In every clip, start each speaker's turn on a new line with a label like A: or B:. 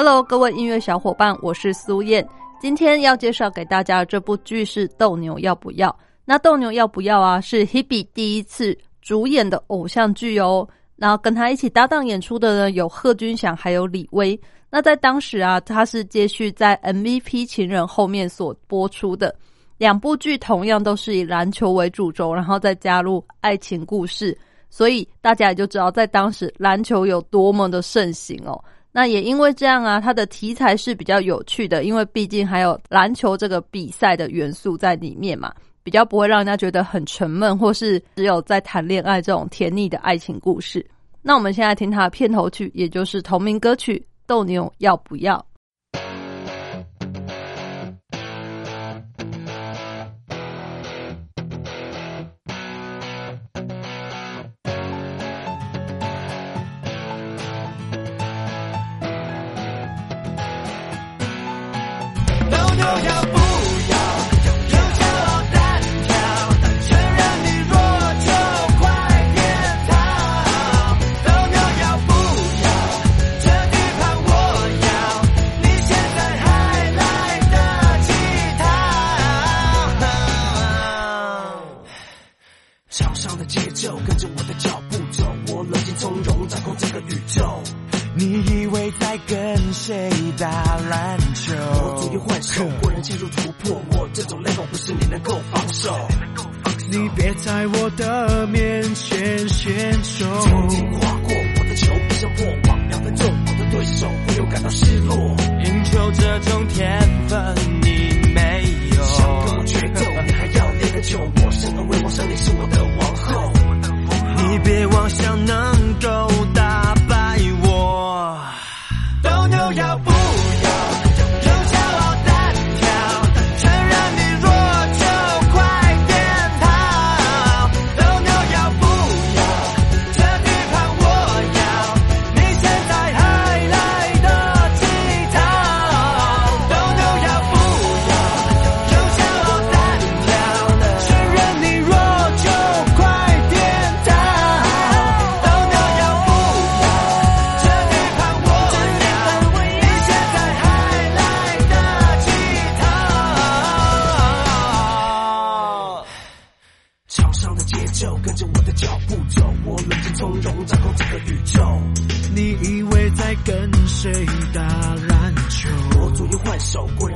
A: Hello，各位音乐小伙伴，我是苏燕。今天要介绍给大家的这部剧是《斗牛要不要》。那《斗牛要不要》啊，是 Hebe 第一次主演的偶像剧哦。然后跟他一起搭档演出的呢，有贺军翔还有李威。那在当时啊，他是接续在 MVP 情人后面所播出的两部剧，同样都是以篮球为主轴，然后再加入爱情故事。所以大家也就知道，在当时篮球有多么的盛行哦。那也因为这样啊，它的题材是比较有趣的，因为毕竟还有篮球这个比赛的元素在里面嘛，比较不会让人家觉得很沉闷，或是只有在谈恋爱这种甜腻的爱情故事。那我们现在听它的片头曲，也就是同名歌曲《斗牛要不要》。
B: 牛要不要有骄傲单挑承认你弱就快点逃都牛要不要这地盘我要你现在还来得及逃
C: 场上的节奏跟着我的脚步走我冷静从容掌控整个宇宙。
B: 你以为在跟谁打篮
C: 又换手，不能进入突破。我这种 level 不是你能够防守。
D: 你别在我的面前献丑。曾经
C: 划过我的球，不像过往两分钟，我的对手不由感到失落。
B: 赢球这种天分，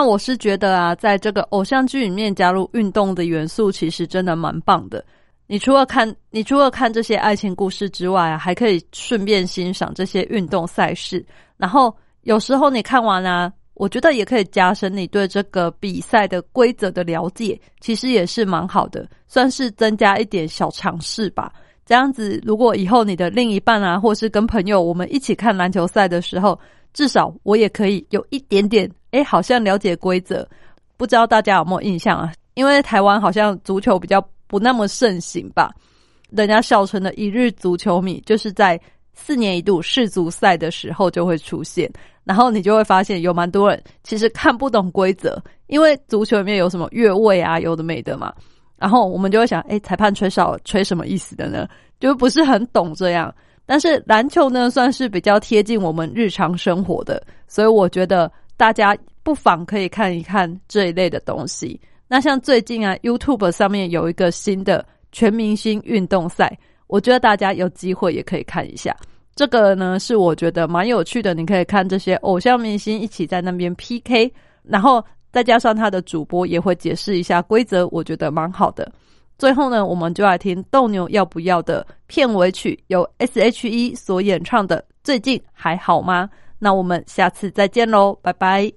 A: 那我是觉得啊，在这个偶像剧里面加入运动的元素，其实真的蛮棒的。你除了看，你除了看这些爱情故事之外啊，还可以顺便欣赏这些运动赛事。然后有时候你看完啊，我觉得也可以加深你对这个比赛的规则的了解，其实也是蛮好的，算是增加一点小尝试吧。这样子，如果以后你的另一半啊，或是跟朋友我们一起看篮球赛的时候，至少我也可以有一点点，哎，好像了解规则。不知道大家有没有印象啊？因为台湾好像足球比较不那么盛行吧，人家笑称的一日足球迷，就是在四年一度世足赛的时候就会出现。然后你就会发现有蛮多人其实看不懂规则，因为足球里面有什么越位啊，有的没的嘛。然后我们就会想，哎，裁判吹哨吹什么意思的呢？就不是很懂这样。但是篮球呢，算是比较贴近我们日常生活的，所以我觉得大家不妨可以看一看这一类的东西。那像最近啊，YouTube 上面有一个新的全明星运动赛，我觉得大家有机会也可以看一下。这个呢是我觉得蛮有趣的，你可以看这些偶像明星一起在那边 PK，然后再加上他的主播也会解释一下规则，我觉得蛮好的。最后呢，我们就来听斗牛要不要的片尾曲，由 S.H.E 所演唱的《最近还好吗》。那我们下次再见喽，拜拜。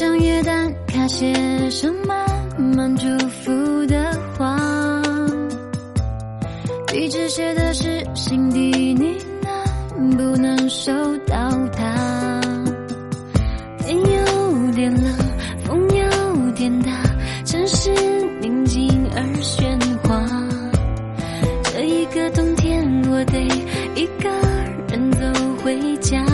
E: 将约旦卡写上满满祝福的话，一直写的是心底。你能不能收到它？天有点冷，风有点大，城市宁静而喧哗。这一个冬天，我得一个人走回家。